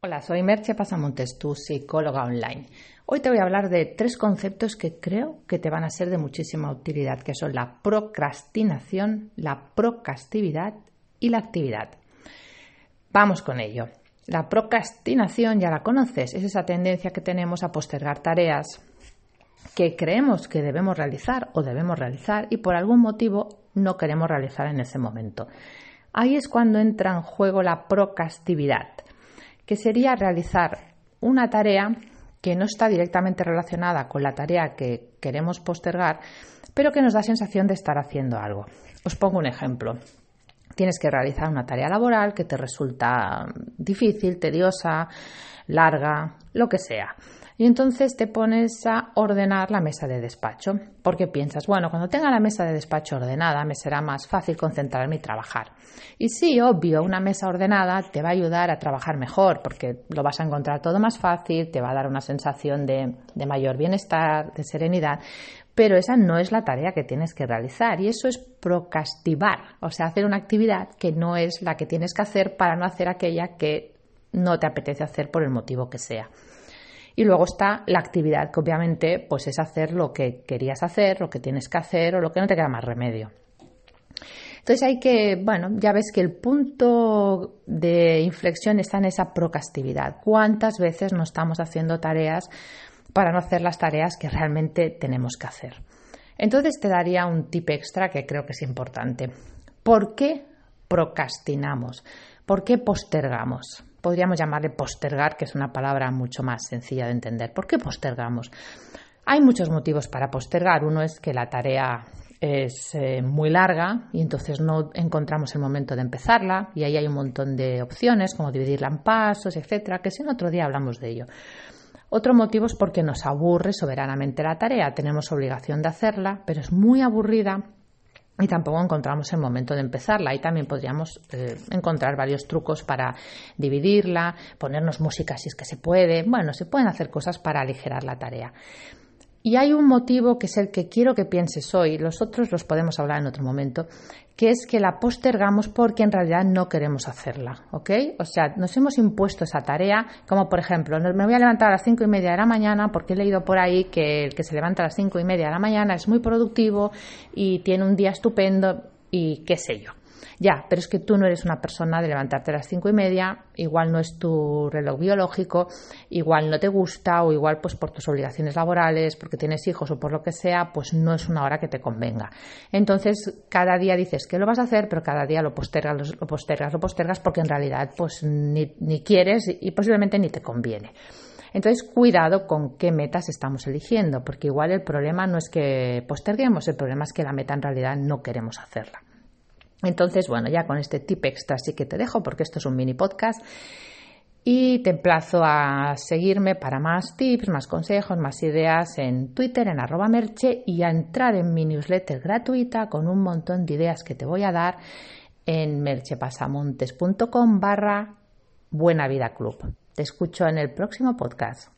Hola, soy Merche Pasamontes, tu psicóloga online. Hoy te voy a hablar de tres conceptos que creo que te van a ser de muchísima utilidad, que son la procrastinación, la procrastividad y la actividad. Vamos con ello. La procrastinación ya la conoces, es esa tendencia que tenemos a postergar tareas que creemos que debemos realizar o debemos realizar y por algún motivo no queremos realizar en ese momento. Ahí es cuando entra en juego la procrastividad que sería realizar una tarea que no está directamente relacionada con la tarea que queremos postergar, pero que nos da sensación de estar haciendo algo. Os pongo un ejemplo. Tienes que realizar una tarea laboral que te resulta difícil, tediosa, larga, lo que sea. Y entonces te pones a ordenar la mesa de despacho, porque piensas, bueno, cuando tenga la mesa de despacho ordenada me será más fácil concentrarme y trabajar. Y sí, obvio, una mesa ordenada te va a ayudar a trabajar mejor, porque lo vas a encontrar todo más fácil, te va a dar una sensación de, mayor bienestar, de serenidad, pero esa no es la tarea que tienes que realizar y eso es procrastinar, o sea, hacer una actividad que no es la que tienes que hacer para no hacer aquella que no te apetece hacer por el motivo que sea. Y luego está la actividad, que obviamente pues es hacer lo que querías hacer, lo que tienes que hacer o lo que no te queda más remedio. Entonces hay que, bueno, ya ves que el punto de inflexión está en esa procrastividad. ¿Cuántas veces no estamos haciendo tareas para no hacer las tareas que realmente tenemos que hacer? Entonces te daría un tip extra que creo que es importante. ¿Por qué procrastinamos? ¿Por qué postergamos? podríamos llamarle postergar, que es una palabra mucho más sencilla de entender. ¿Por qué postergamos? Hay muchos motivos para postergar. Uno es que la tarea es eh, muy larga y entonces no encontramos el momento de empezarla y ahí hay un montón de opciones como dividirla en pasos, etcétera, que si en otro día hablamos de ello. Otro motivo es porque nos aburre soberanamente la tarea, tenemos obligación de hacerla, pero es muy aburrida y tampoco encontramos el momento de empezarla. Ahí también podríamos eh, encontrar varios trucos para dividirla, ponernos música si es que se puede. Bueno, se pueden hacer cosas para aligerar la tarea. Y hay un motivo que es el que quiero que pienses hoy, los otros los podemos hablar en otro momento, que es que la postergamos porque en realidad no queremos hacerla, ¿ok? O sea, nos hemos impuesto esa tarea, como por ejemplo, me voy a levantar a las cinco y media de la mañana porque he leído por ahí que el que se levanta a las cinco y media de la mañana es muy productivo y tiene un día estupendo y qué sé yo. Ya, pero es que tú no eres una persona de levantarte a las cinco y media, igual no es tu reloj biológico, igual no te gusta o igual pues por tus obligaciones laborales, porque tienes hijos o por lo que sea, pues no es una hora que te convenga. Entonces, cada día dices que lo vas a hacer, pero cada día lo postergas, lo postergas, lo postergas porque en realidad pues ni, ni quieres y posiblemente ni te conviene. Entonces, cuidado con qué metas estamos eligiendo, porque igual el problema no es que posterguemos, el problema es que la meta en realidad no queremos hacerla. Entonces, bueno, ya con este tip extra sí que te dejo porque esto es un mini podcast y te emplazo a seguirme para más tips, más consejos, más ideas en Twitter, en arroba merche y a entrar en mi newsletter gratuita con un montón de ideas que te voy a dar en merchepasamontes.com barra Buena Vida Club. Te escucho en el próximo podcast.